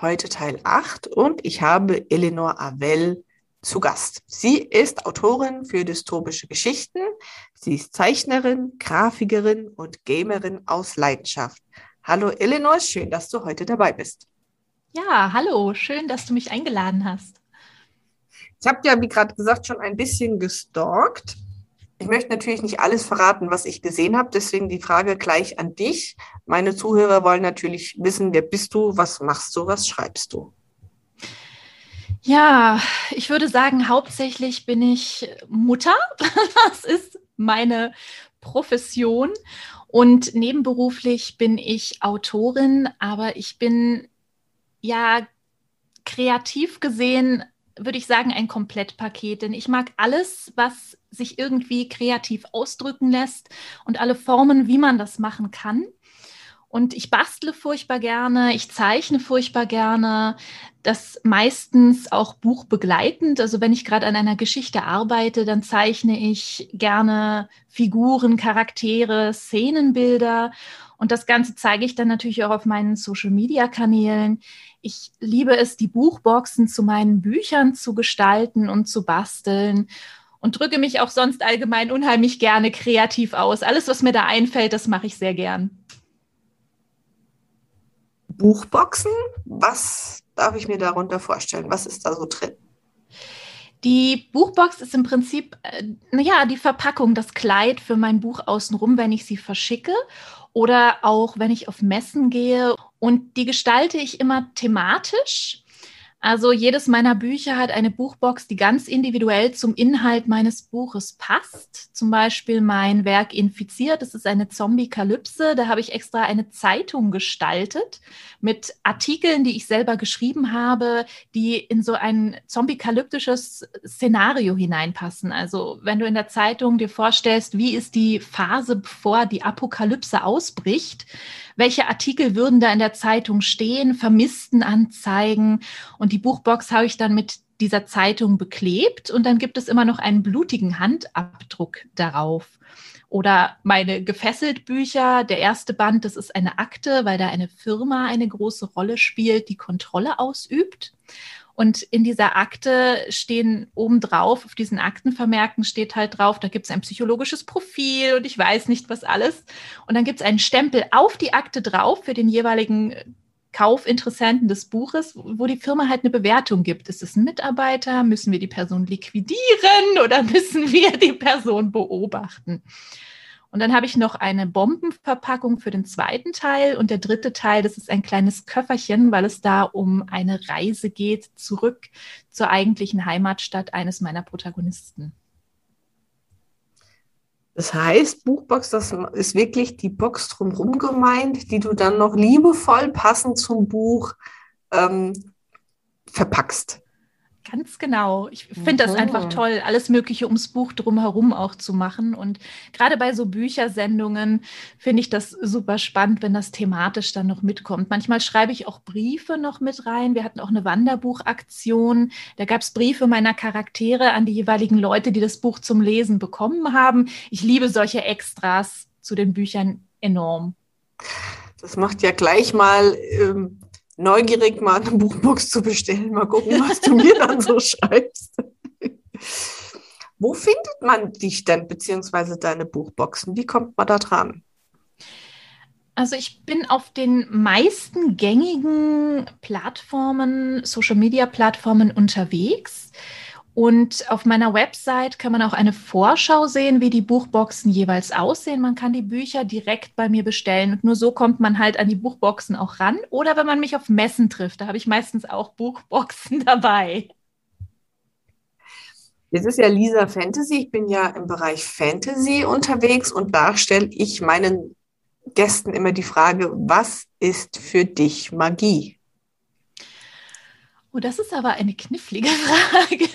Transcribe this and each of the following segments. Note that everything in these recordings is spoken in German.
heute Teil 8 und ich habe Eleanor Avell zu Gast. Sie ist Autorin für dystopische Geschichten. Sie ist Zeichnerin, Grafikerin und Gamerin aus Leidenschaft. Hallo Eleanor, schön, dass du heute dabei bist. Ja, hallo, schön, dass du mich eingeladen hast. Ich habe ja, wie gerade gesagt, schon ein bisschen gestalkt. Ich möchte natürlich nicht alles verraten, was ich gesehen habe, deswegen die Frage gleich an dich. Meine Zuhörer wollen natürlich wissen, wer bist du, was machst du, was schreibst du? Ja, ich würde sagen, hauptsächlich bin ich Mutter. Das ist meine Profession. Und nebenberuflich bin ich Autorin, aber ich bin ja kreativ gesehen würde ich sagen, ein Komplettpaket, denn ich mag alles, was sich irgendwie kreativ ausdrücken lässt und alle Formen, wie man das machen kann. Und ich bastle furchtbar gerne, ich zeichne furchtbar gerne, das meistens auch buchbegleitend. Also wenn ich gerade an einer Geschichte arbeite, dann zeichne ich gerne Figuren, Charaktere, Szenenbilder. Und das Ganze zeige ich dann natürlich auch auf meinen Social-Media-Kanälen. Ich liebe es, die Buchboxen zu meinen Büchern zu gestalten und zu basteln und drücke mich auch sonst allgemein unheimlich gerne kreativ aus. Alles, was mir da einfällt, das mache ich sehr gern. Buchboxen, was darf ich mir darunter vorstellen? Was ist da so drin? Die Buchbox ist im Prinzip, äh, naja, die Verpackung, das Kleid für mein Buch außenrum, wenn ich sie verschicke oder auch wenn ich auf Messen gehe. Und die gestalte ich immer thematisch. Also jedes meiner Bücher hat eine Buchbox, die ganz individuell zum Inhalt meines Buches passt. Zum Beispiel mein Werk Infiziert, das ist eine Zombie-Kalypse. Da habe ich extra eine Zeitung gestaltet mit Artikeln, die ich selber geschrieben habe, die in so ein zombie-kalyptisches Szenario hineinpassen. Also wenn du in der Zeitung dir vorstellst, wie ist die Phase, bevor die Apokalypse ausbricht, welche Artikel würden da in der Zeitung stehen, Vermisstenanzeigen. Und die Buchbox habe ich dann mit dieser Zeitung beklebt und dann gibt es immer noch einen blutigen Handabdruck darauf. Oder meine gefesselt Bücher, der erste Band, das ist eine Akte, weil da eine Firma eine große Rolle spielt, die Kontrolle ausübt. Und in dieser Akte stehen obendrauf, auf diesen Aktenvermerken steht halt drauf, da gibt es ein psychologisches Profil und ich weiß nicht was alles. Und dann gibt es einen Stempel auf die Akte drauf für den jeweiligen Kaufinteressenten des Buches, wo die Firma halt eine Bewertung gibt. Ist es ein Mitarbeiter? Müssen wir die Person liquidieren oder müssen wir die Person beobachten? Und dann habe ich noch eine Bombenverpackung für den zweiten Teil. Und der dritte Teil, das ist ein kleines Köfferchen, weil es da um eine Reise geht zurück zur eigentlichen Heimatstadt eines meiner Protagonisten. Das heißt, Buchbox, das ist wirklich die Box drumherum gemeint, die du dann noch liebevoll passend zum Buch ähm, verpackst. Ganz genau. Ich finde das einfach toll, alles Mögliche ums Buch drumherum auch zu machen. Und gerade bei so Büchersendungen finde ich das super spannend, wenn das thematisch dann noch mitkommt. Manchmal schreibe ich auch Briefe noch mit rein. Wir hatten auch eine Wanderbuchaktion. Da gab es Briefe meiner Charaktere an die jeweiligen Leute, die das Buch zum Lesen bekommen haben. Ich liebe solche Extras zu den Büchern enorm. Das macht ja gleich mal ähm, neugierig, mal eine Buchbox zu bestellen. Mal gucken, was du mir dann so schreibst. Wo findet man dich denn, beziehungsweise deine Buchboxen? Wie kommt man da dran? Also ich bin auf den meisten gängigen Plattformen, Social-Media-Plattformen unterwegs. Und auf meiner Website kann man auch eine Vorschau sehen, wie die Buchboxen jeweils aussehen. Man kann die Bücher direkt bei mir bestellen und nur so kommt man halt an die Buchboxen auch ran. Oder wenn man mich auf Messen trifft, da habe ich meistens auch Buchboxen dabei. Jetzt ist ja Lisa Fantasy. Ich bin ja im Bereich Fantasy unterwegs und da stelle ich meinen Gästen immer die Frage, was ist für dich Magie? Oh, das ist aber eine knifflige Frage.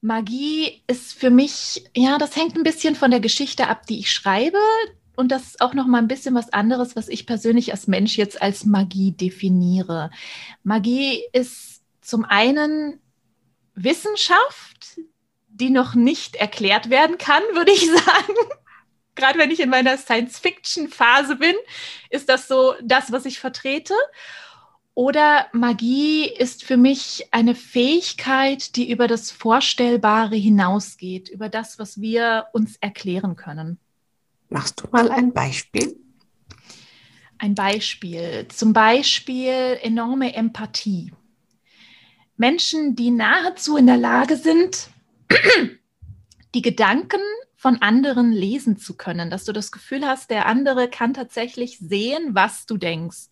Magie ist für mich, ja, das hängt ein bisschen von der Geschichte ab, die ich schreibe. Und das ist auch noch mal ein bisschen was anderes, was ich persönlich als Mensch jetzt als Magie definiere. Magie ist zum einen Wissenschaft, die noch nicht erklärt werden kann, würde ich sagen. Gerade wenn ich in meiner Science-Fiction-Phase bin, ist das so das, was ich vertrete. Oder Magie ist für mich eine Fähigkeit, die über das Vorstellbare hinausgeht, über das, was wir uns erklären können. Machst du mal ein Beispiel? Ein Beispiel. Zum Beispiel enorme Empathie. Menschen, die nahezu in der Lage sind, die Gedanken von anderen lesen zu können, dass du das Gefühl hast, der andere kann tatsächlich sehen, was du denkst.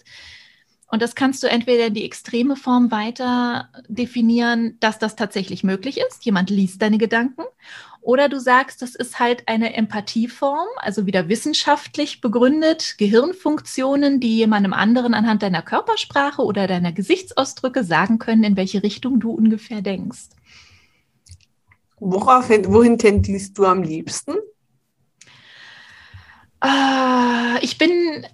Und das kannst du entweder in die extreme Form weiter definieren, dass das tatsächlich möglich ist. Jemand liest deine Gedanken. Oder du sagst, das ist halt eine Empathieform, also wieder wissenschaftlich begründet, Gehirnfunktionen, die jemandem anderen anhand deiner Körpersprache oder deiner Gesichtsausdrücke sagen können, in welche Richtung du ungefähr denkst. Worauf, wohin tendierst du am liebsten? Uh, ich bin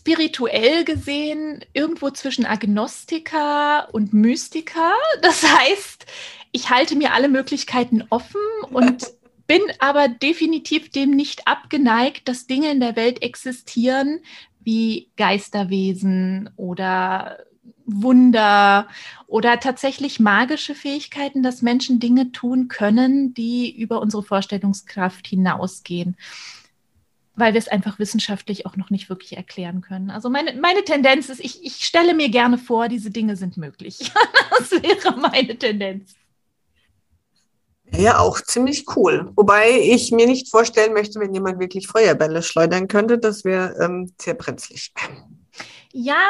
spirituell gesehen irgendwo zwischen Agnostiker und Mystiker. Das heißt, ich halte mir alle Möglichkeiten offen und bin aber definitiv dem nicht abgeneigt, dass Dinge in der Welt existieren wie Geisterwesen oder Wunder oder tatsächlich magische Fähigkeiten, dass Menschen Dinge tun können, die über unsere Vorstellungskraft hinausgehen weil wir es einfach wissenschaftlich auch noch nicht wirklich erklären können. Also meine, meine Tendenz ist, ich, ich stelle mir gerne vor, diese Dinge sind möglich. das wäre meine Tendenz. Ja, auch ziemlich cool. Wobei ich mir nicht vorstellen möchte, wenn jemand wirklich Feuerbälle schleudern könnte, das wäre ähm, sehr brenzlig. Ja,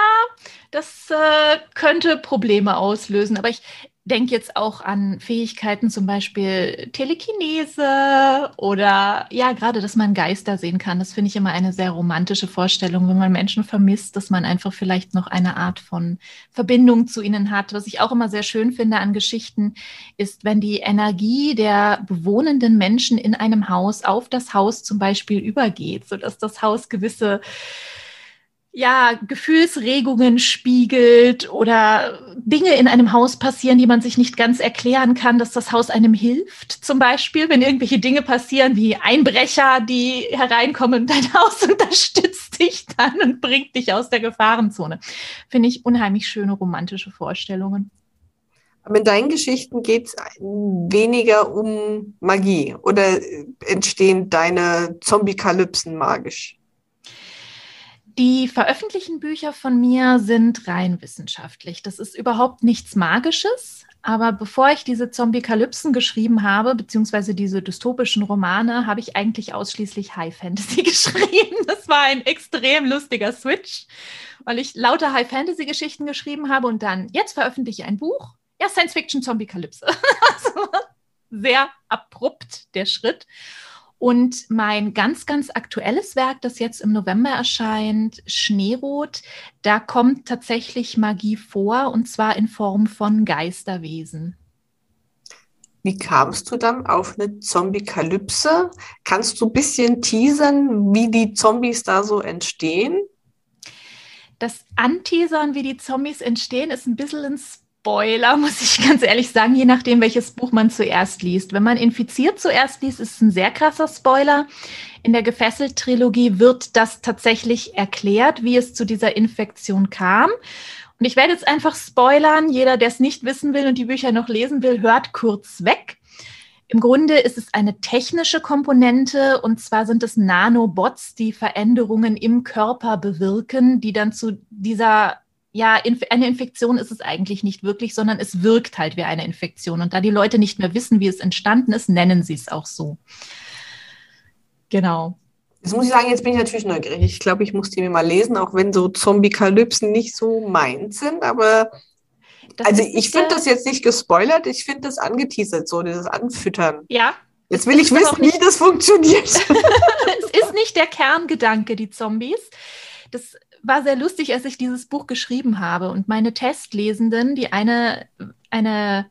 das äh, könnte Probleme auslösen. Aber ich, denke jetzt auch an Fähigkeiten, zum Beispiel Telekinese oder ja, gerade, dass man Geister sehen kann. Das finde ich immer eine sehr romantische Vorstellung, wenn man Menschen vermisst, dass man einfach vielleicht noch eine Art von Verbindung zu ihnen hat. Was ich auch immer sehr schön finde an Geschichten, ist, wenn die Energie der bewohnenden Menschen in einem Haus auf das Haus zum Beispiel übergeht, sodass das Haus gewisse ja, Gefühlsregungen spiegelt oder Dinge in einem Haus passieren, die man sich nicht ganz erklären kann, dass das Haus einem hilft. Zum Beispiel, wenn irgendwelche Dinge passieren wie Einbrecher, die hereinkommen und dein Haus unterstützt dich dann und bringt dich aus der Gefahrenzone. Finde ich unheimlich schöne romantische Vorstellungen. Aber in deinen Geschichten geht es weniger um Magie oder entstehen deine Zombie-Kalypsen magisch? Die veröffentlichten Bücher von mir sind rein wissenschaftlich. Das ist überhaupt nichts Magisches. Aber bevor ich diese Zombie-Kalypsen geschrieben habe, beziehungsweise diese dystopischen Romane, habe ich eigentlich ausschließlich High Fantasy geschrieben. Das war ein extrem lustiger Switch, weil ich lauter High Fantasy-Geschichten geschrieben habe und dann, jetzt veröffentliche ich ein Buch. Ja, Science-Fiction-Zombie-Kalypse. also sehr abrupt der Schritt. Und mein ganz, ganz aktuelles Werk, das jetzt im November erscheint, Schneerot, da kommt tatsächlich Magie vor und zwar in Form von Geisterwesen. Wie kamst du dann auf eine Zombie-Kalypse? Kannst du ein bisschen teasern, wie die Zombies da so entstehen? Das Anteasern, wie die Zombies entstehen, ist ein bisschen ins Spoiler, muss ich ganz ehrlich sagen, je nachdem, welches Buch man zuerst liest. Wenn man Infiziert zuerst liest, ist es ein sehr krasser Spoiler. In der Gefesselt-Trilogie wird das tatsächlich erklärt, wie es zu dieser Infektion kam. Und ich werde jetzt einfach spoilern. Jeder, der es nicht wissen will und die Bücher noch lesen will, hört kurz weg. Im Grunde ist es eine technische Komponente und zwar sind es Nanobots, die Veränderungen im Körper bewirken, die dann zu dieser ja, eine Infektion ist es eigentlich nicht wirklich, sondern es wirkt halt wie eine Infektion. Und da die Leute nicht mehr wissen, wie es entstanden ist, nennen sie es auch so. Genau. Jetzt muss ich sagen, jetzt bin ich natürlich neugierig. Ich glaube, ich muss die mir mal lesen, auch wenn so Zombie-Kalypsen nicht so meins sind. Aber das also ich finde das jetzt nicht gespoilert, ich finde das angeteasert, so dieses Anfüttern. Ja. Jetzt will ich wissen, wie das funktioniert. es ist nicht der Kerngedanke, die Zombies. Das war sehr lustig, als ich dieses Buch geschrieben habe. Und meine Testlesenden, die eine, eine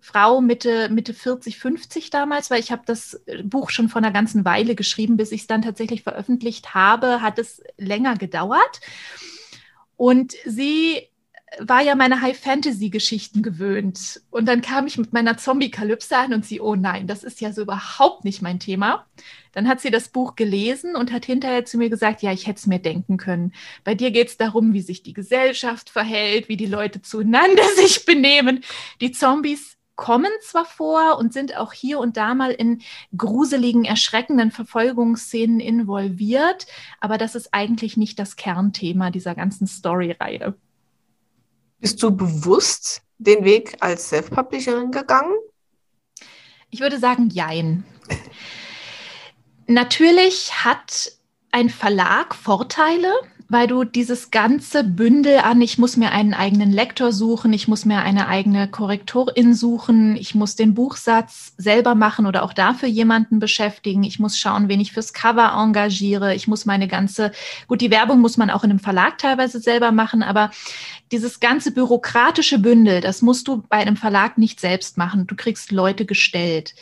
Frau Mitte, Mitte 40, 50 damals, weil ich habe das Buch schon vor einer ganzen Weile geschrieben, bis ich es dann tatsächlich veröffentlicht habe, hat es länger gedauert. Und sie war ja meine High-Fantasy-Geschichten gewöhnt. Und dann kam ich mit meiner Zombie-Kalypse an und sie, oh nein, das ist ja so überhaupt nicht mein Thema. Dann hat sie das Buch gelesen und hat hinterher zu mir gesagt, ja, ich hätte es mir denken können. Bei dir geht es darum, wie sich die Gesellschaft verhält, wie die Leute zueinander sich benehmen. Die Zombies kommen zwar vor und sind auch hier und da mal in gruseligen, erschreckenden Verfolgungsszenen involviert, aber das ist eigentlich nicht das Kernthema dieser ganzen Story-Reihe. Bist du bewusst den Weg als Self-Publisherin gegangen? Ich würde sagen, jein. Natürlich hat ein Verlag Vorteile, weil du dieses ganze Bündel an, ich muss mir einen eigenen Lektor suchen, ich muss mir eine eigene Korrektorin suchen, ich muss den Buchsatz selber machen oder auch dafür jemanden beschäftigen, ich muss schauen, wen ich fürs Cover engagiere, ich muss meine ganze, gut, die Werbung muss man auch in einem Verlag teilweise selber machen, aber dieses ganze bürokratische Bündel, das musst du bei einem Verlag nicht selbst machen, du kriegst Leute gestellt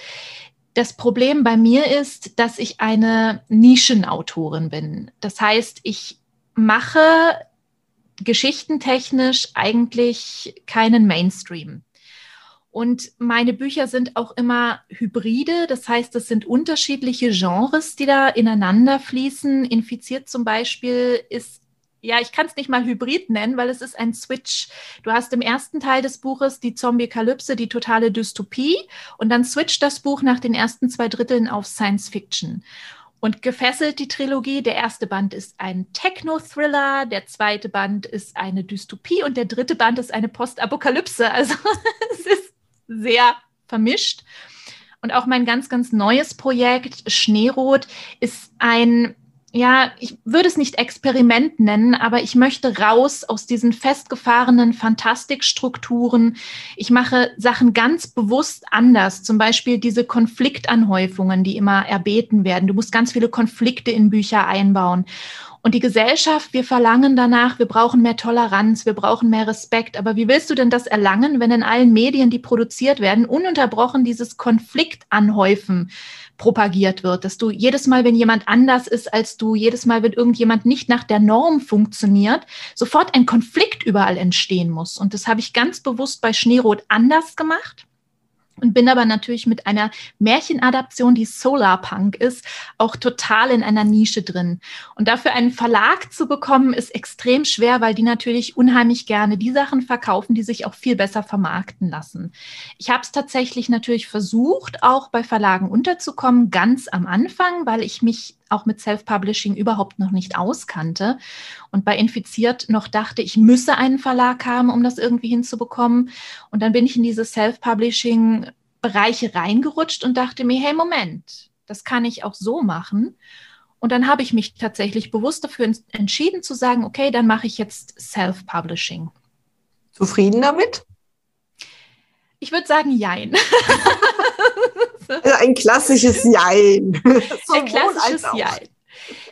das Problem bei mir ist, dass ich eine Nischenautorin bin. Das heißt, ich mache geschichtentechnisch eigentlich keinen Mainstream. Und meine Bücher sind auch immer Hybride, das heißt, es sind unterschiedliche Genres, die da ineinander fließen. Infiziert zum Beispiel ist, ja, ich kann es nicht mal Hybrid nennen, weil es ist ein Switch. Du hast im ersten Teil des Buches die Zombie-Kalypse, die totale Dystopie, und dann switcht das Buch nach den ersten zwei Dritteln auf Science Fiction. Und gefesselt die Trilogie. Der erste Band ist ein Techno-Thriller, der zweite Band ist eine Dystopie und der dritte Band ist eine Postapokalypse. Also es ist sehr vermischt. Und auch mein ganz, ganz neues Projekt, Schneerot, ist ein ja, ich würde es nicht Experiment nennen, aber ich möchte raus aus diesen festgefahrenen Fantastikstrukturen. Ich mache Sachen ganz bewusst anders. Zum Beispiel diese Konfliktanhäufungen, die immer erbeten werden. Du musst ganz viele Konflikte in Bücher einbauen. Und die Gesellschaft, wir verlangen danach, wir brauchen mehr Toleranz, wir brauchen mehr Respekt. Aber wie willst du denn das erlangen, wenn in allen Medien, die produziert werden, ununterbrochen dieses Konfliktanhäufen propagiert wird, dass du jedes Mal, wenn jemand anders ist als du, jedes Mal, wenn irgendjemand nicht nach der Norm funktioniert, sofort ein Konflikt überall entstehen muss. Und das habe ich ganz bewusst bei Schneerot anders gemacht und bin aber natürlich mit einer Märchenadaption, die Solarpunk ist, auch total in einer Nische drin. Und dafür einen Verlag zu bekommen, ist extrem schwer, weil die natürlich unheimlich gerne die Sachen verkaufen, die sich auch viel besser vermarkten lassen. Ich habe es tatsächlich natürlich versucht, auch bei Verlagen unterzukommen, ganz am Anfang, weil ich mich auch mit Self-Publishing überhaupt noch nicht auskannte und bei Infiziert noch dachte, ich müsse einen Verlag haben, um das irgendwie hinzubekommen. Und dann bin ich in diese Self-Publishing Bereiche reingerutscht und dachte mir, hey, Moment, das kann ich auch so machen. Und dann habe ich mich tatsächlich bewusst dafür entschieden zu sagen, okay, dann mache ich jetzt Self-Publishing. Zufrieden damit? Ich würde sagen, jein. Ein klassisches Jein. ein klassisches Jein.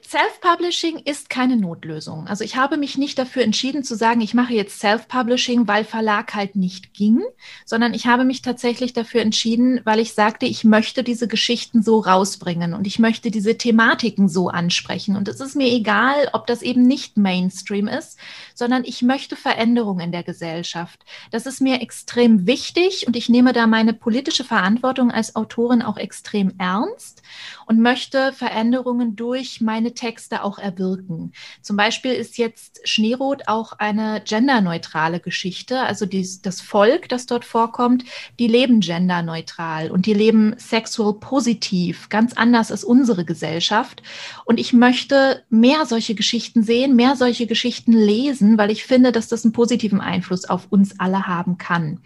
Self-Publishing ist keine Notlösung. Also ich habe mich nicht dafür entschieden zu sagen, ich mache jetzt Self-Publishing, weil Verlag halt nicht ging, sondern ich habe mich tatsächlich dafür entschieden, weil ich sagte, ich möchte diese Geschichten so rausbringen und ich möchte diese Thematiken so ansprechen. Und es ist mir egal, ob das eben nicht Mainstream ist, sondern ich möchte Veränderungen in der Gesellschaft. Das ist mir extrem wichtig und ich nehme da meine politische Verantwortung als Autorin auch extrem ernst und möchte Veränderungen durch meine Texte auch erwirken. Zum Beispiel ist jetzt Schneerot auch eine genderneutrale Geschichte. Also dies, das Volk, das dort vorkommt, die leben genderneutral und die leben sexual positiv, ganz anders als unsere Gesellschaft. Und ich möchte mehr solche Geschichten sehen, mehr solche Geschichten lesen, weil ich finde, dass das einen positiven Einfluss auf uns alle haben kann.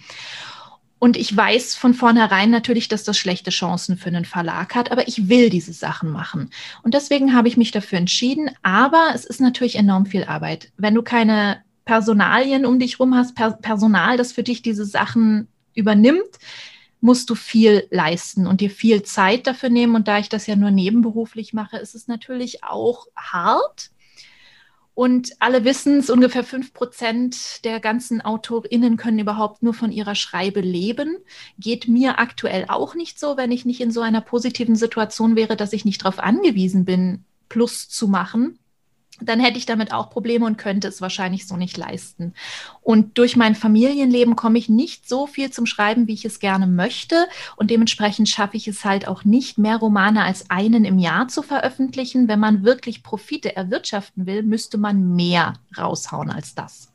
Und ich weiß von vornherein natürlich, dass das schlechte Chancen für einen Verlag hat, aber ich will diese Sachen machen. Und deswegen habe ich mich dafür entschieden. Aber es ist natürlich enorm viel Arbeit. Wenn du keine Personalien um dich rum hast, per Personal, das für dich diese Sachen übernimmt, musst du viel leisten und dir viel Zeit dafür nehmen. Und da ich das ja nur nebenberuflich mache, ist es natürlich auch hart. Und alle wissen es, ungefähr fünf Prozent der ganzen AutorInnen können überhaupt nur von ihrer Schreibe leben. Geht mir aktuell auch nicht so, wenn ich nicht in so einer positiven Situation wäre, dass ich nicht darauf angewiesen bin, Plus zu machen dann hätte ich damit auch Probleme und könnte es wahrscheinlich so nicht leisten. Und durch mein Familienleben komme ich nicht so viel zum Schreiben, wie ich es gerne möchte. Und dementsprechend schaffe ich es halt auch nicht, mehr Romane als einen im Jahr zu veröffentlichen. Wenn man wirklich Profite erwirtschaften will, müsste man mehr raushauen als das.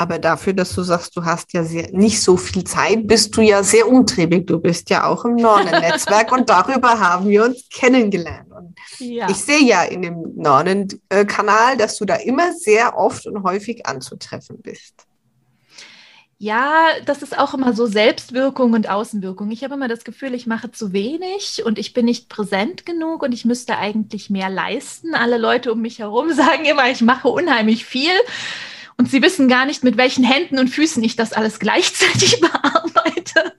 Aber dafür, dass du sagst, du hast ja sehr, nicht so viel Zeit, bist du ja sehr umtriebig. Du bist ja auch im Nornen-Netzwerk und darüber haben wir uns kennengelernt. Und ja. ich sehe ja in dem Nornen-Kanal, dass du da immer sehr oft und häufig anzutreffen bist. Ja, das ist auch immer so Selbstwirkung und Außenwirkung. Ich habe immer das Gefühl, ich mache zu wenig und ich bin nicht präsent genug und ich müsste eigentlich mehr leisten. Alle Leute um mich herum sagen immer, ich mache unheimlich viel. Und sie wissen gar nicht, mit welchen Händen und Füßen ich das alles gleichzeitig bearbeite.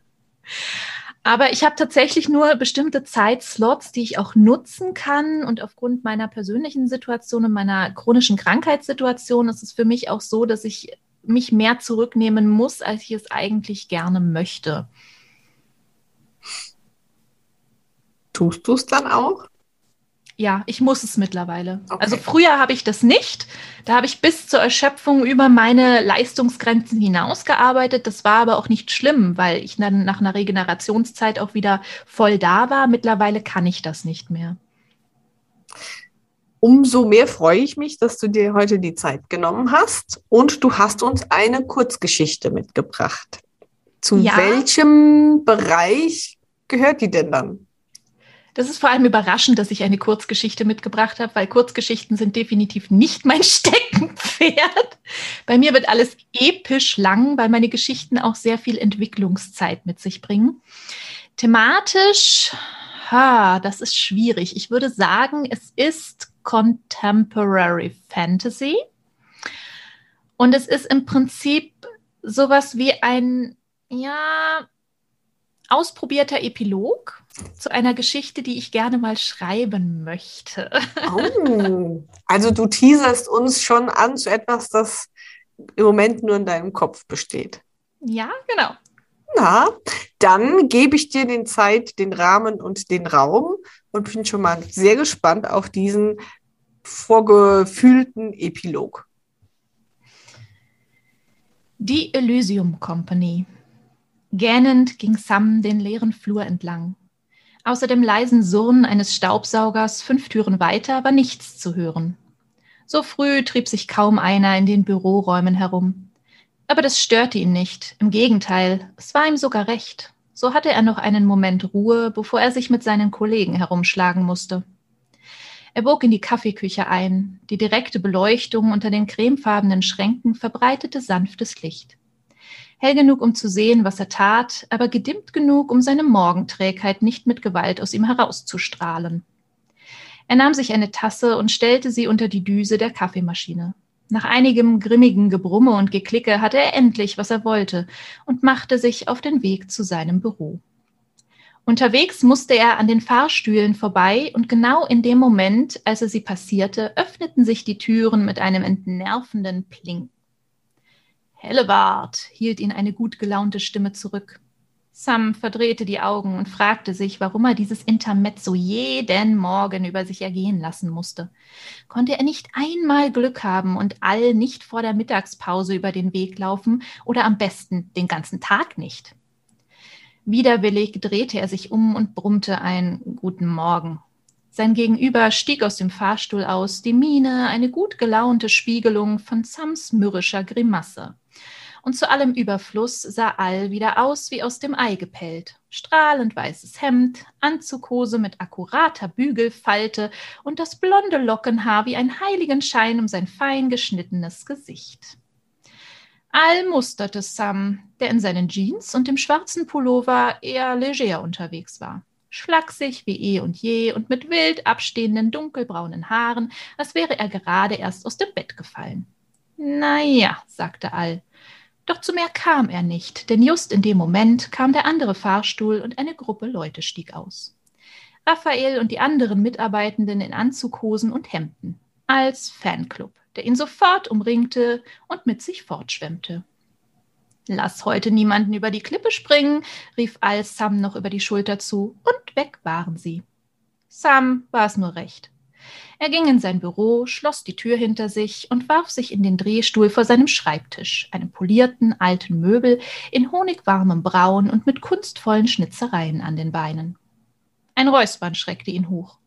Aber ich habe tatsächlich nur bestimmte Zeitslots, die ich auch nutzen kann. Und aufgrund meiner persönlichen Situation und meiner chronischen Krankheitssituation ist es für mich auch so, dass ich mich mehr zurücknehmen muss, als ich es eigentlich gerne möchte. Tust du es dann auch? Ja, ich muss es mittlerweile. Okay. Also früher habe ich das nicht. Da habe ich bis zur Erschöpfung über meine Leistungsgrenzen hinausgearbeitet. Das war aber auch nicht schlimm, weil ich dann nach einer Regenerationszeit auch wieder voll da war. Mittlerweile kann ich das nicht mehr. Umso mehr freue ich mich, dass du dir heute die Zeit genommen hast und du hast uns eine Kurzgeschichte mitgebracht. Zu ja. welchem Bereich gehört die denn dann? Das ist vor allem überraschend, dass ich eine Kurzgeschichte mitgebracht habe, weil Kurzgeschichten sind definitiv nicht mein Steckenpferd. Bei mir wird alles episch lang, weil meine Geschichten auch sehr viel Entwicklungszeit mit sich bringen. Thematisch, ha, das ist schwierig. Ich würde sagen, es ist Contemporary Fantasy. Und es ist im Prinzip sowas wie ein, ja, ausprobierter Epilog zu einer Geschichte, die ich gerne mal schreiben möchte. Oh, also du teaserst uns schon an zu etwas, das im Moment nur in deinem Kopf besteht. Ja, genau. Na, dann gebe ich dir den Zeit, den Rahmen und den Raum und bin schon mal sehr gespannt auf diesen vorgefühlten Epilog. Die Elysium Company. Gähnend ging Sam den leeren Flur entlang. Außer dem leisen Surren eines Staubsaugers fünf Türen weiter war nichts zu hören. So früh trieb sich kaum einer in den Büroräumen herum. Aber das störte ihn nicht. Im Gegenteil, es war ihm sogar recht. So hatte er noch einen Moment Ruhe, bevor er sich mit seinen Kollegen herumschlagen musste. Er bog in die Kaffeeküche ein. Die direkte Beleuchtung unter den cremefarbenen Schränken verbreitete sanftes Licht hell genug, um zu sehen, was er tat, aber gedimmt genug, um seine Morgenträgheit nicht mit Gewalt aus ihm herauszustrahlen. Er nahm sich eine Tasse und stellte sie unter die Düse der Kaffeemaschine. Nach einigem grimmigen Gebrumme und Geklicke hatte er endlich, was er wollte, und machte sich auf den Weg zu seinem Büro. Unterwegs musste er an den Fahrstühlen vorbei, und genau in dem Moment, als er sie passierte, öffneten sich die Türen mit einem entnervenden Plink. Hellebart, hielt ihn eine gut gelaunte Stimme zurück. Sam verdrehte die Augen und fragte sich, warum er dieses Intermezzo jeden Morgen über sich ergehen lassen musste. Konnte er nicht einmal Glück haben und all nicht vor der Mittagspause über den Weg laufen oder am besten den ganzen Tag nicht? Widerwillig drehte er sich um und brummte ein Guten Morgen. Sein Gegenüber stieg aus dem Fahrstuhl aus, die Miene eine gut gelaunte Spiegelung von Sams mürrischer Grimasse und zu allem Überfluss sah All wieder aus wie aus dem Ei gepellt. Strahlend weißes Hemd, Anzughose mit akkurater Bügelfalte und das blonde Lockenhaar wie ein Heiligenschein um sein fein geschnittenes Gesicht. All musterte Sam, der in seinen Jeans und dem schwarzen Pullover eher leger unterwegs war. Schlaksig wie eh und je und mit wild abstehenden dunkelbraunen Haaren, als wäre er gerade erst aus dem Bett gefallen. Na ja, sagte All, doch zu mehr kam er nicht, denn just in dem Moment kam der andere Fahrstuhl und eine Gruppe Leute stieg aus. Raphael und die anderen Mitarbeitenden in Anzughosen und Hemden. als Fanclub, der ihn sofort umringte und mit sich fortschwemmte. Lass heute niemanden über die Klippe springen, rief Al Sam noch über die Schulter zu, und weg waren sie. Sam war es nur recht. Er ging in sein Büro, schloss die Tür hinter sich und warf sich in den Drehstuhl vor seinem Schreibtisch, einem polierten alten Möbel in honigwarmem Braun und mit kunstvollen Schnitzereien an den Beinen. Ein Räuspern schreckte ihn hoch.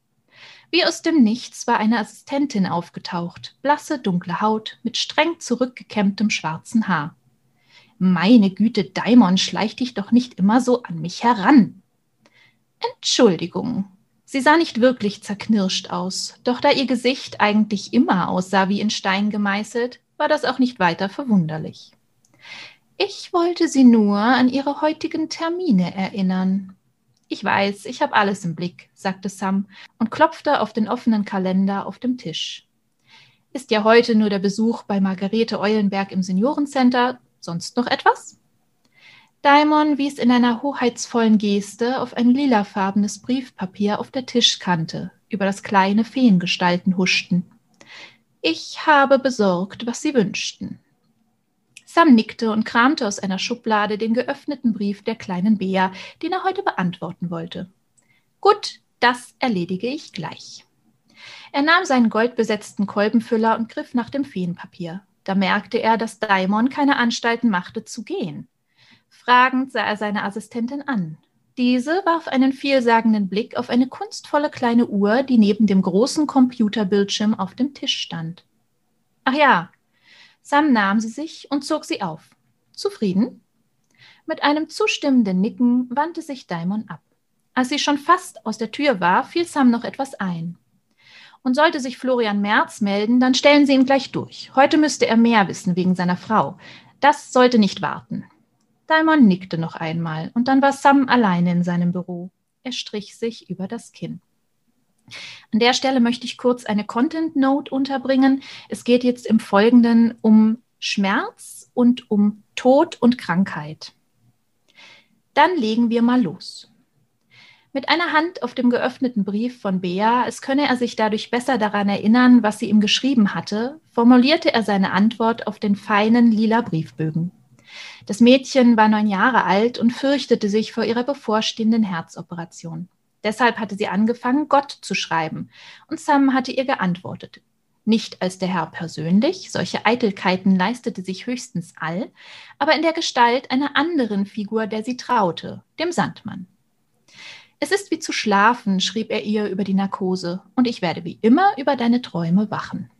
Wie aus dem Nichts war eine Assistentin aufgetaucht, blasse, dunkle Haut mit streng zurückgekämmtem schwarzen Haar. Meine Güte, Daimon, schleich dich doch nicht immer so an mich heran. Entschuldigung, Sie sah nicht wirklich zerknirscht aus, doch da ihr Gesicht eigentlich immer aussah wie in Stein gemeißelt, war das auch nicht weiter verwunderlich. Ich wollte Sie nur an Ihre heutigen Termine erinnern. Ich weiß, ich habe alles im Blick, sagte Sam und klopfte auf den offenen Kalender auf dem Tisch. Ist ja heute nur der Besuch bei Margarete Eulenberg im Seniorencenter. Sonst noch etwas? Daimon wies in einer hoheitsvollen Geste auf ein lilafarbenes Briefpapier auf der Tischkante, über das kleine Feengestalten huschten. Ich habe besorgt, was Sie wünschten. Sam nickte und kramte aus einer Schublade den geöffneten Brief der kleinen Bea, den er heute beantworten wollte. Gut, das erledige ich gleich. Er nahm seinen goldbesetzten Kolbenfüller und griff nach dem Feenpapier. Da merkte er, dass Daimon keine Anstalten machte zu gehen. Fragend sah er seine Assistentin an. Diese warf einen vielsagenden Blick auf eine kunstvolle kleine Uhr, die neben dem großen Computerbildschirm auf dem Tisch stand. Ach ja, Sam nahm sie sich und zog sie auf. Zufrieden? Mit einem zustimmenden Nicken wandte sich Daimon ab. Als sie schon fast aus der Tür war, fiel Sam noch etwas ein. Und sollte sich Florian Merz melden, dann stellen Sie ihn gleich durch. Heute müsste er mehr wissen wegen seiner Frau. Das sollte nicht warten. Daimon nickte noch einmal und dann war Sam alleine in seinem Büro. Er strich sich über das Kinn. An der Stelle möchte ich kurz eine Content Note unterbringen. Es geht jetzt im Folgenden um Schmerz und um Tod und Krankheit. Dann legen wir mal los. Mit einer Hand auf dem geöffneten Brief von Bea, es könne er sich dadurch besser daran erinnern, was sie ihm geschrieben hatte, formulierte er seine Antwort auf den feinen lila Briefbögen. Das Mädchen war neun Jahre alt und fürchtete sich vor ihrer bevorstehenden Herzoperation. Deshalb hatte sie angefangen, Gott zu schreiben, und Sam hatte ihr geantwortet. Nicht als der Herr persönlich, solche Eitelkeiten leistete sich höchstens all, aber in der Gestalt einer anderen Figur, der sie traute, dem Sandmann. Es ist wie zu schlafen, schrieb er ihr über die Narkose, und ich werde wie immer über deine Träume wachen.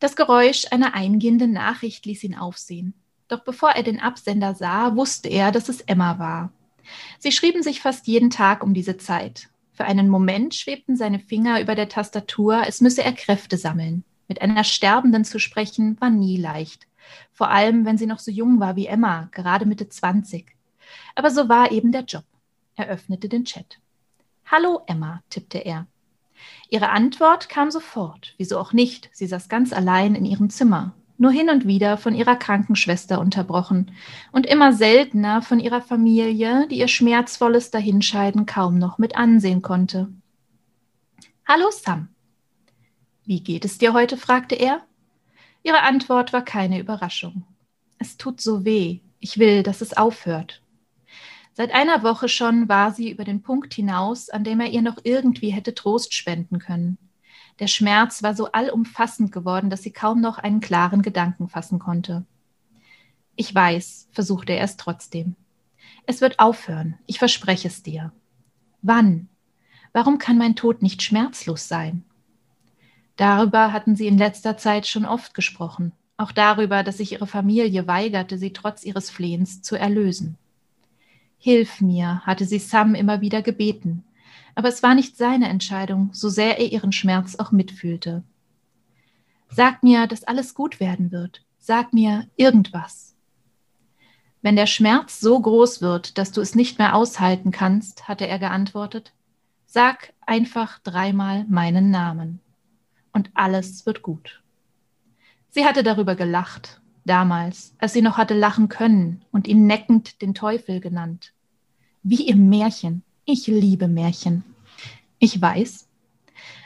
Das Geräusch einer eingehenden Nachricht ließ ihn aufsehen. Doch bevor er den Absender sah, wusste er, dass es Emma war. Sie schrieben sich fast jeden Tag um diese Zeit. Für einen Moment schwebten seine Finger über der Tastatur, es müsse er Kräfte sammeln. Mit einer Sterbenden zu sprechen war nie leicht. Vor allem, wenn sie noch so jung war wie Emma, gerade Mitte 20. Aber so war eben der Job. Er öffnete den Chat. Hallo Emma, tippte er. Ihre Antwort kam sofort, wieso auch nicht, sie saß ganz allein in ihrem Zimmer nur hin und wieder von ihrer Krankenschwester unterbrochen und immer seltener von ihrer Familie, die ihr schmerzvolles Dahinscheiden kaum noch mit ansehen konnte. Hallo Sam. Wie geht es dir heute? fragte er. Ihre Antwort war keine Überraschung. Es tut so weh. Ich will, dass es aufhört. Seit einer Woche schon war sie über den Punkt hinaus, an dem er ihr noch irgendwie hätte Trost spenden können. Der Schmerz war so allumfassend geworden, dass sie kaum noch einen klaren Gedanken fassen konnte. Ich weiß, versuchte er es trotzdem. Es wird aufhören, ich verspreche es dir. Wann? Warum kann mein Tod nicht schmerzlos sein? Darüber hatten sie in letzter Zeit schon oft gesprochen, auch darüber, dass sich ihre Familie weigerte, sie trotz ihres Flehens zu erlösen. Hilf mir, hatte sie Sam immer wieder gebeten, aber es war nicht seine Entscheidung, so sehr er ihren Schmerz auch mitfühlte. Sag mir, dass alles gut werden wird. Sag mir irgendwas. Wenn der Schmerz so groß wird, dass du es nicht mehr aushalten kannst, hatte er geantwortet, sag einfach dreimal meinen Namen und alles wird gut. Sie hatte darüber gelacht, damals, als sie noch hatte lachen können und ihn neckend den Teufel genannt. Wie im Märchen. Ich liebe Märchen. Ich weiß.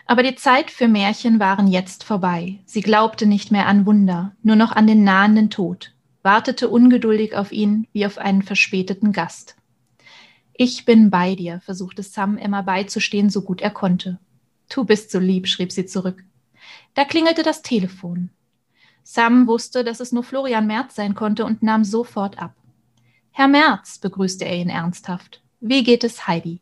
Aber die Zeit für Märchen waren jetzt vorbei. Sie glaubte nicht mehr an Wunder, nur noch an den nahenden Tod, wartete ungeduldig auf ihn wie auf einen verspäteten Gast. Ich bin bei dir, versuchte Sam Emma beizustehen, so gut er konnte. Du bist so lieb, schrieb sie zurück. Da klingelte das Telefon. Sam wusste, dass es nur Florian Merz sein konnte und nahm sofort ab. Herr Merz, begrüßte er ihn ernsthaft. Wie geht es Heidi?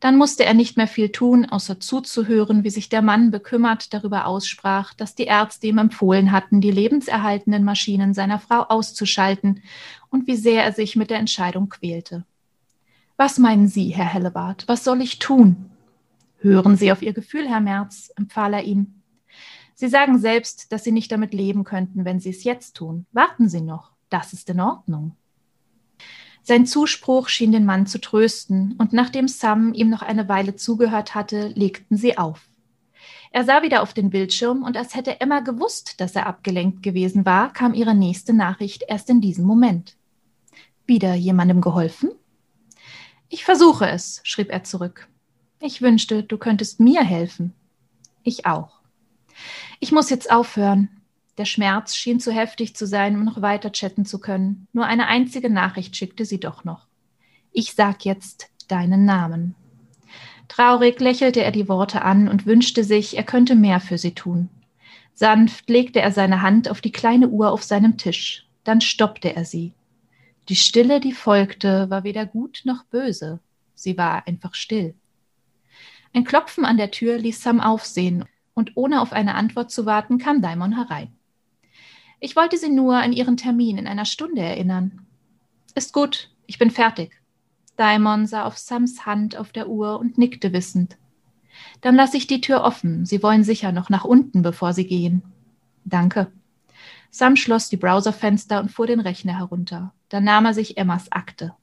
Dann musste er nicht mehr viel tun, außer zuzuhören, wie sich der Mann bekümmert darüber aussprach, dass die Ärzte ihm empfohlen hatten, die lebenserhaltenden Maschinen seiner Frau auszuschalten und wie sehr er sich mit der Entscheidung quälte. Was meinen Sie, Herr Hellebart? Was soll ich tun? Hören Sie auf Ihr Gefühl, Herr Merz, empfahl er ihm. Sie sagen selbst, dass Sie nicht damit leben könnten, wenn Sie es jetzt tun. Warten Sie noch. Das ist in Ordnung. Sein Zuspruch schien den Mann zu trösten, und nachdem Sam ihm noch eine Weile zugehört hatte, legten sie auf. Er sah wieder auf den Bildschirm, und als hätte Emma gewusst, dass er abgelenkt gewesen war, kam ihre nächste Nachricht erst in diesem Moment. Wieder jemandem geholfen? Ich versuche es, schrieb er zurück. Ich wünschte, du könntest mir helfen. Ich auch. Ich muss jetzt aufhören. Der Schmerz schien zu heftig zu sein, um noch weiter chatten zu können. Nur eine einzige Nachricht schickte sie doch noch. Ich sag jetzt deinen Namen. Traurig lächelte er die Worte an und wünschte sich, er könnte mehr für sie tun. Sanft legte er seine Hand auf die kleine Uhr auf seinem Tisch. Dann stoppte er sie. Die Stille, die folgte, war weder gut noch böse. Sie war einfach still. Ein Klopfen an der Tür ließ Sam aufsehen, und ohne auf eine Antwort zu warten, kam Daimon herein. Ich wollte Sie nur an Ihren Termin in einer Stunde erinnern. Ist gut, ich bin fertig. Daimon sah auf Sams Hand auf der Uhr und nickte wissend. Dann lasse ich die Tür offen. Sie wollen sicher noch nach unten, bevor Sie gehen. Danke. Sam schloss die Browserfenster und fuhr den Rechner herunter. Dann nahm er sich Emmas Akte.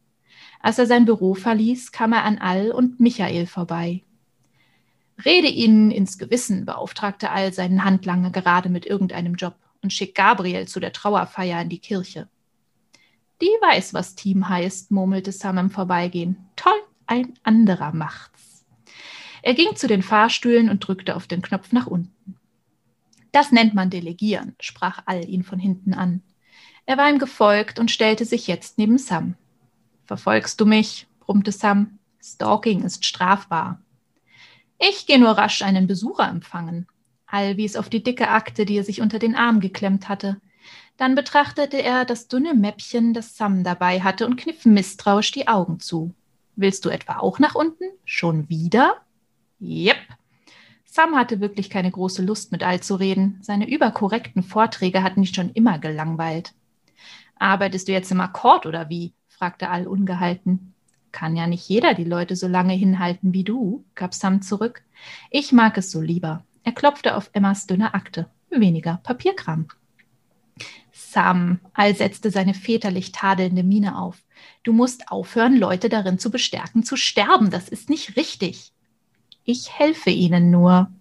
Als er sein Büro verließ, kam er an Al und Michael vorbei. Rede ihnen ins Gewissen, beauftragte Al seinen Handlanger gerade mit irgendeinem Job und schickt Gabriel zu der Trauerfeier in die Kirche. Die weiß, was Team heißt, murmelte Sam im Vorbeigehen. Toll, ein anderer macht's. Er ging zu den Fahrstühlen und drückte auf den Knopf nach unten. Das nennt man Delegieren, sprach All ihn von hinten an. Er war ihm gefolgt und stellte sich jetzt neben Sam. Verfolgst du mich? brummte Sam. Stalking ist strafbar. Ich gehe nur rasch einen Besucher empfangen. Hall wies auf die dicke Akte, die er sich unter den Arm geklemmt hatte. Dann betrachtete er das dünne Mäppchen, das Sam dabei hatte, und kniff misstrauisch die Augen zu. Willst du etwa auch nach unten? Schon wieder? Jep. Sam hatte wirklich keine große Lust, mit Al zu reden. Seine überkorrekten Vorträge hatten ihn schon immer gelangweilt. Arbeitest du jetzt im Akkord oder wie? fragte Al ungehalten. Kann ja nicht jeder die Leute so lange hinhalten wie du, gab Sam zurück. Ich mag es so lieber. Er klopfte auf Emmas dünne Akte. Weniger Papierkram. Sam, Al setzte seine väterlich tadelnde Miene auf. Du musst aufhören, Leute darin zu bestärken, zu sterben. Das ist nicht richtig. Ich helfe ihnen nur.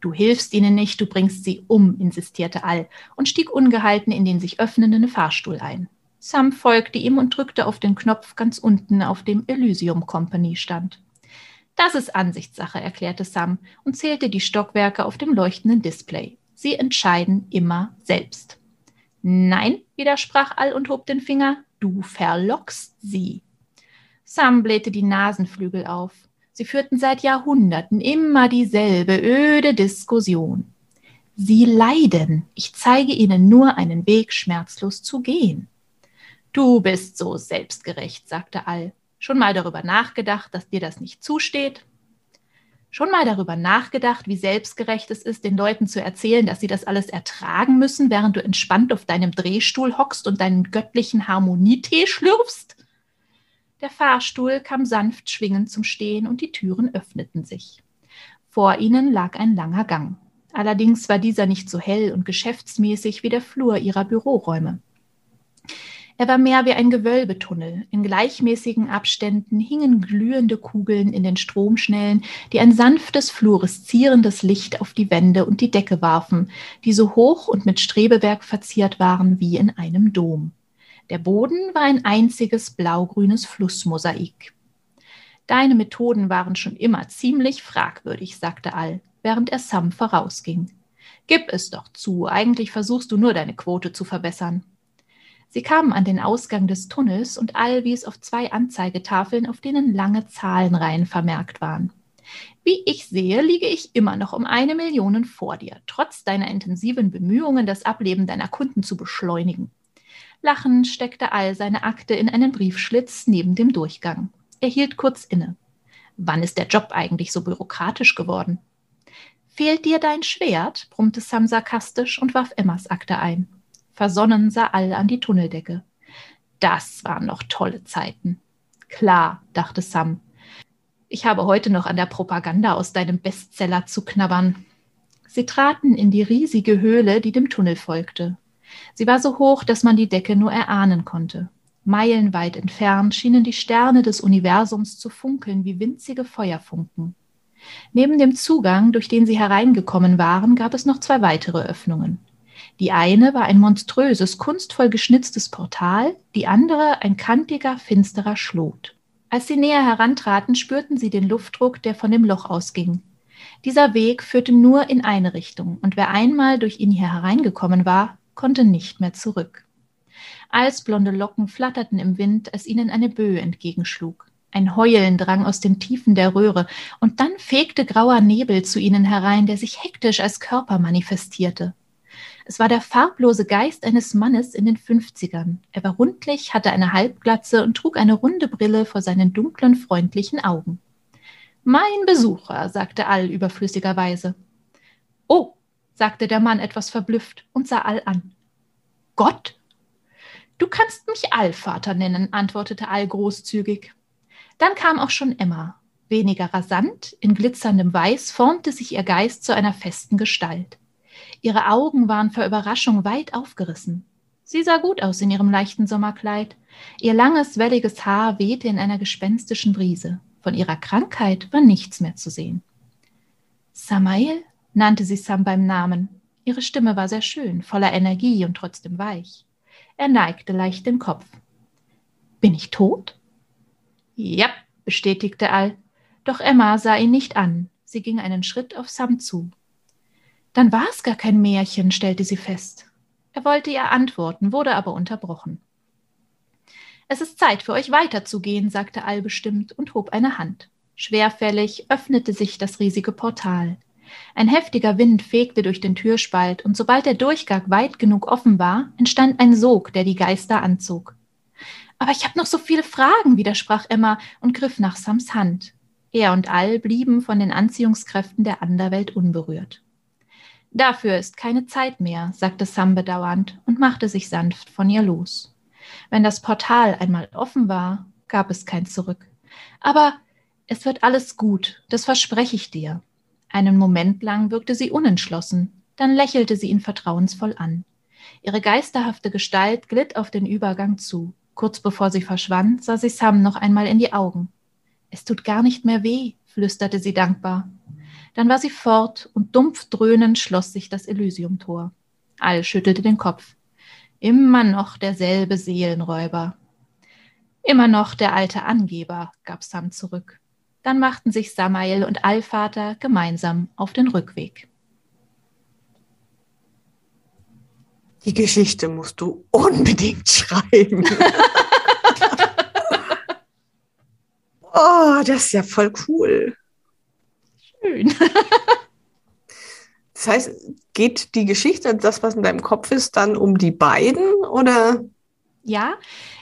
Du hilfst ihnen nicht, du bringst sie um, insistierte Al und stieg ungehalten in den sich öffnenden Fahrstuhl ein. Sam folgte ihm und drückte auf den Knopf ganz unten, auf dem Elysium Company stand. Das ist Ansichtssache, erklärte Sam und zählte die Stockwerke auf dem leuchtenden Display. Sie entscheiden immer selbst. Nein, widersprach All und hob den Finger, du verlockst sie. Sam blähte die Nasenflügel auf. Sie führten seit Jahrhunderten immer dieselbe öde Diskussion. Sie leiden. Ich zeige ihnen nur einen Weg, schmerzlos zu gehen. Du bist so selbstgerecht, sagte All. Schon mal darüber nachgedacht, dass dir das nicht zusteht? Schon mal darüber nachgedacht, wie selbstgerecht es ist, den Leuten zu erzählen, dass sie das alles ertragen müssen, während du entspannt auf deinem Drehstuhl hockst und deinen göttlichen Harmonietee schlürfst? Der Fahrstuhl kam sanft schwingend zum Stehen und die Türen öffneten sich. Vor ihnen lag ein langer Gang. Allerdings war dieser nicht so hell und geschäftsmäßig wie der Flur ihrer Büroräume. Er war mehr wie ein Gewölbetunnel. In gleichmäßigen Abständen hingen glühende Kugeln in den Stromschnellen, die ein sanftes, fluoreszierendes Licht auf die Wände und die Decke warfen, die so hoch und mit Strebewerk verziert waren wie in einem Dom. Der Boden war ein einziges blaugrünes Flussmosaik. Deine Methoden waren schon immer ziemlich fragwürdig, sagte All. während er Sam vorausging. Gib es doch zu, eigentlich versuchst du nur deine Quote zu verbessern. Sie kamen an den Ausgang des Tunnels und All wies auf zwei Anzeigetafeln, auf denen lange Zahlenreihen vermerkt waren. Wie ich sehe, liege ich immer noch um eine Million vor dir, trotz deiner intensiven Bemühungen, das Ableben deiner Kunden zu beschleunigen. Lachend steckte All seine Akte in einen Briefschlitz neben dem Durchgang. Er hielt kurz inne. Wann ist der Job eigentlich so bürokratisch geworden? Fehlt dir dein Schwert? brummte Sam sarkastisch und warf Emmas Akte ein. Versonnen sah All an die Tunneldecke. Das waren noch tolle Zeiten. Klar, dachte Sam. Ich habe heute noch an der Propaganda aus deinem Bestseller zu knabbern. Sie traten in die riesige Höhle, die dem Tunnel folgte. Sie war so hoch, dass man die Decke nur erahnen konnte. Meilenweit entfernt schienen die Sterne des Universums zu funkeln wie winzige Feuerfunken. Neben dem Zugang, durch den sie hereingekommen waren, gab es noch zwei weitere Öffnungen. Die eine war ein monströses, kunstvoll geschnitztes Portal, die andere ein kantiger, finsterer Schlot. Als sie näher herantraten, spürten sie den Luftdruck, der von dem Loch ausging. Dieser Weg führte nur in eine Richtung, und wer einmal durch ihn hier hereingekommen war, konnte nicht mehr zurück. Eisblonde Locken flatterten im Wind, als ihnen eine Böe entgegenschlug. Ein Heulen drang aus den Tiefen der Röhre, und dann fegte grauer Nebel zu ihnen herein, der sich hektisch als Körper manifestierte. Es war der farblose Geist eines Mannes in den Fünfzigern. Er war rundlich, hatte eine Halbglatze und trug eine runde Brille vor seinen dunklen, freundlichen Augen. Mein Besucher, sagte All überflüssigerweise. Oh, sagte der Mann etwas verblüfft und sah All an. Gott? Du kannst mich Allvater nennen, antwortete All großzügig. Dann kam auch schon Emma. Weniger rasant, in glitzerndem Weiß formte sich ihr Geist zu einer festen Gestalt. Ihre Augen waren vor Überraschung weit aufgerissen. Sie sah gut aus in ihrem leichten Sommerkleid. Ihr langes, welliges Haar wehte in einer gespenstischen Brise. Von ihrer Krankheit war nichts mehr zu sehen. Samael nannte sie Sam beim Namen. Ihre Stimme war sehr schön, voller Energie und trotzdem weich. Er neigte leicht den Kopf. Bin ich tot? Ja, bestätigte Al. Doch Emma sah ihn nicht an. Sie ging einen Schritt auf Sam zu. Dann war es gar kein Märchen, stellte sie fest. Er wollte ihr antworten, wurde aber unterbrochen. Es ist Zeit für euch weiterzugehen, sagte Al bestimmt und hob eine Hand. Schwerfällig öffnete sich das riesige Portal. Ein heftiger Wind fegte durch den Türspalt, und sobald der Durchgang weit genug offen war, entstand ein Sog, der die Geister anzog. Aber ich habe noch so viele Fragen, widersprach Emma und griff nach Sams Hand. Er und Al blieben von den Anziehungskräften der Anderwelt unberührt. Dafür ist keine Zeit mehr, sagte Sam bedauernd und machte sich sanft von ihr los. Wenn das Portal einmal offen war, gab es kein Zurück. Aber es wird alles gut, das verspreche ich dir. Einen Moment lang wirkte sie unentschlossen, dann lächelte sie ihn vertrauensvoll an. Ihre geisterhafte Gestalt glitt auf den Übergang zu. Kurz bevor sie verschwand, sah sie Sam noch einmal in die Augen. Es tut gar nicht mehr weh, flüsterte sie dankbar. Dann war sie fort und dumpf dröhnend schloss sich das Elysiumtor. All schüttelte den Kopf. Immer noch derselbe Seelenräuber. Immer noch der alte Angeber, gab Sam zurück. Dann machten sich Samael und Allvater gemeinsam auf den Rückweg. Die Geschichte musst du unbedingt schreiben. oh, das ist ja voll cool schön. das heißt, geht die Geschichte, das, was in deinem Kopf ist, dann um die beiden oder? Ja,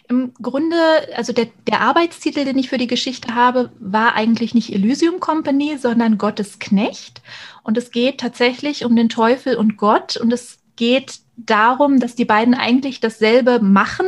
im Grunde, also der, der Arbeitstitel, den ich für die Geschichte habe, war eigentlich nicht Elysium Company, sondern Gottes Knecht. Und es geht tatsächlich um den Teufel und Gott. Und es geht darum, dass die beiden eigentlich dasselbe machen,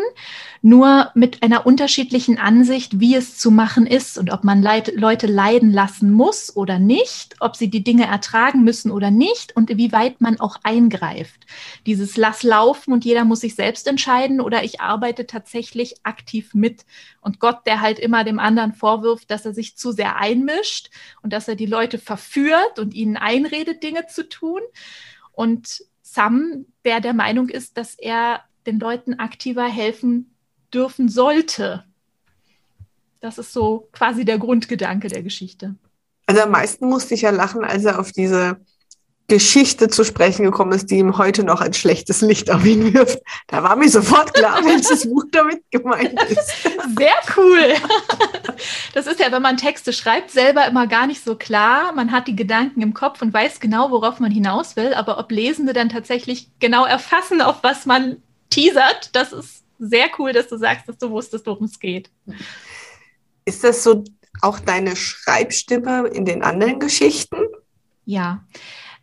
nur mit einer unterschiedlichen Ansicht, wie es zu machen ist und ob man Leid, Leute leiden lassen muss oder nicht, ob sie die Dinge ertragen müssen oder nicht und wie weit man auch eingreift. Dieses Lass laufen und jeder muss sich selbst entscheiden oder ich arbeite tatsächlich aktiv mit. Und Gott, der halt immer dem anderen vorwirft, dass er sich zu sehr einmischt und dass er die Leute verführt und ihnen einredet, Dinge zu tun. Und Sam, der der Meinung ist, dass er den Leuten aktiver helfen dürfen sollte. Das ist so quasi der Grundgedanke der Geschichte. Also am meisten musste ich ja lachen, als er auf diese Geschichte zu sprechen gekommen ist, die ihm heute noch ein schlechtes Licht auf ihn wirft. Da war mir sofort klar, welches Buch damit gemeint ist. Sehr cool. Das ist ja, wenn man Texte schreibt, selber immer gar nicht so klar. Man hat die Gedanken im Kopf und weiß genau, worauf man hinaus will. Aber ob Lesende dann tatsächlich genau erfassen, auf was man teasert, das ist sehr cool, dass du sagst, dass du wusstest, worum es geht. Ist das so auch deine Schreibstimme in den anderen Geschichten? Ja.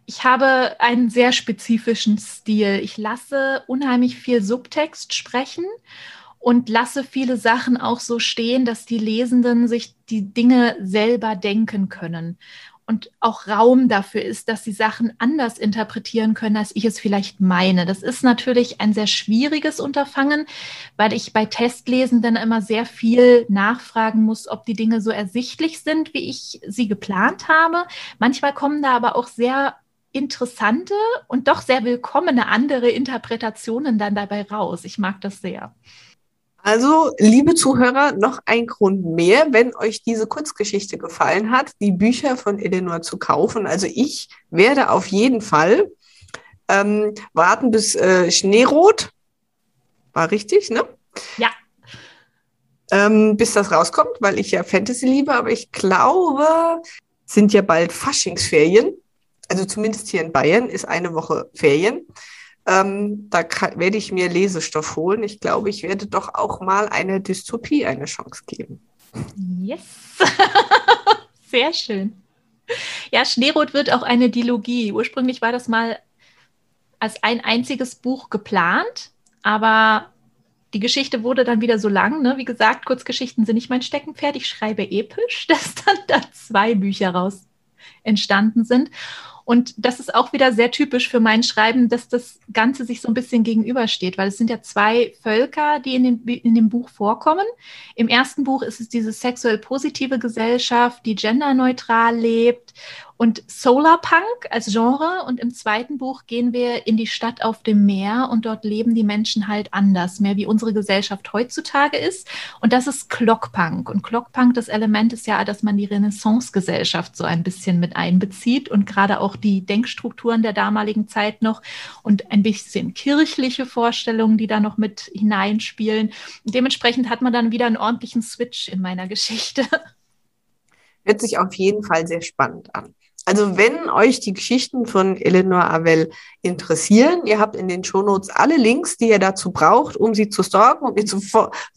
Ich habe einen sehr spezifischen Stil. Ich lasse unheimlich viel Subtext sprechen und lasse viele Sachen auch so stehen, dass die Lesenden sich die Dinge selber denken können und auch Raum dafür ist, dass sie Sachen anders interpretieren können, als ich es vielleicht meine. Das ist natürlich ein sehr schwieriges Unterfangen, weil ich bei Testlesenden immer sehr viel nachfragen muss, ob die Dinge so ersichtlich sind, wie ich sie geplant habe. Manchmal kommen da aber auch sehr interessante und doch sehr willkommene andere Interpretationen dann dabei raus. Ich mag das sehr. Also, liebe Zuhörer, noch ein Grund mehr, wenn euch diese Kurzgeschichte gefallen hat, die Bücher von Eleanor zu kaufen. Also ich werde auf jeden Fall ähm, warten bis äh, Schneerot. War richtig, ne? Ja. Ähm, bis das rauskommt, weil ich ja Fantasy liebe, aber ich glaube, sind ja bald Faschingsferien. Also zumindest hier in Bayern ist eine Woche Ferien. Ähm, da kann, werde ich mir Lesestoff holen. Ich glaube, ich werde doch auch mal eine Dystopie eine Chance geben. Yes. Sehr schön. Ja, Schneerot wird auch eine Dilogie. Ursprünglich war das mal als ein einziges Buch geplant, aber die Geschichte wurde dann wieder so lang. Ne? Wie gesagt, Kurzgeschichten sind nicht mein Steckenpferd. Ich schreibe episch, dass dann da zwei Bücher raus entstanden sind. Und das ist auch wieder sehr typisch für mein Schreiben, dass das Ganze sich so ein bisschen gegenübersteht, weil es sind ja zwei Völker, die in dem, in dem Buch vorkommen. Im ersten Buch ist es diese sexuell positive Gesellschaft, die genderneutral lebt und Solarpunk als Genre. Und im zweiten Buch gehen wir in die Stadt auf dem Meer und dort leben die Menschen halt anders, mehr wie unsere Gesellschaft heutzutage ist. Und das ist Clockpunk. Und Clockpunk, das Element ist ja, dass man die Renaissance-Gesellschaft so ein bisschen mit einbezieht und gerade auch die Denkstrukturen der damaligen Zeit noch und ein bisschen kirchliche Vorstellungen, die da noch mit hineinspielen. Und dementsprechend hat man dann wieder einen ordentlichen Switch in meiner Geschichte. Hört sich auf jeden Fall sehr spannend an. Also wenn euch die Geschichten von Eleanor Avel interessieren, ihr habt in den Shownotes alle Links, die ihr dazu braucht, um sie zu stalken, um ihr zu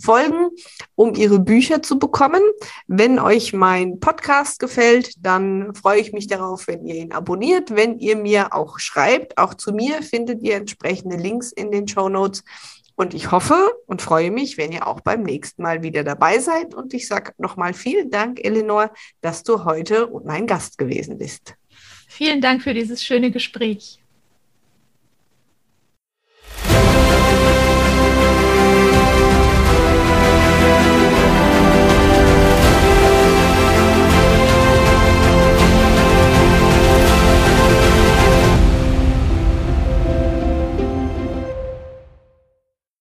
folgen, um ihre Bücher zu bekommen. Wenn euch mein Podcast gefällt, dann freue ich mich darauf, wenn ihr ihn abonniert, wenn ihr mir auch schreibt. Auch zu mir findet ihr entsprechende Links in den Shownotes. Und ich hoffe und freue mich, wenn ihr auch beim nächsten Mal wieder dabei seid. Und ich sage nochmal vielen Dank, Eleanor, dass du heute mein Gast gewesen bist. Vielen Dank für dieses schöne Gespräch.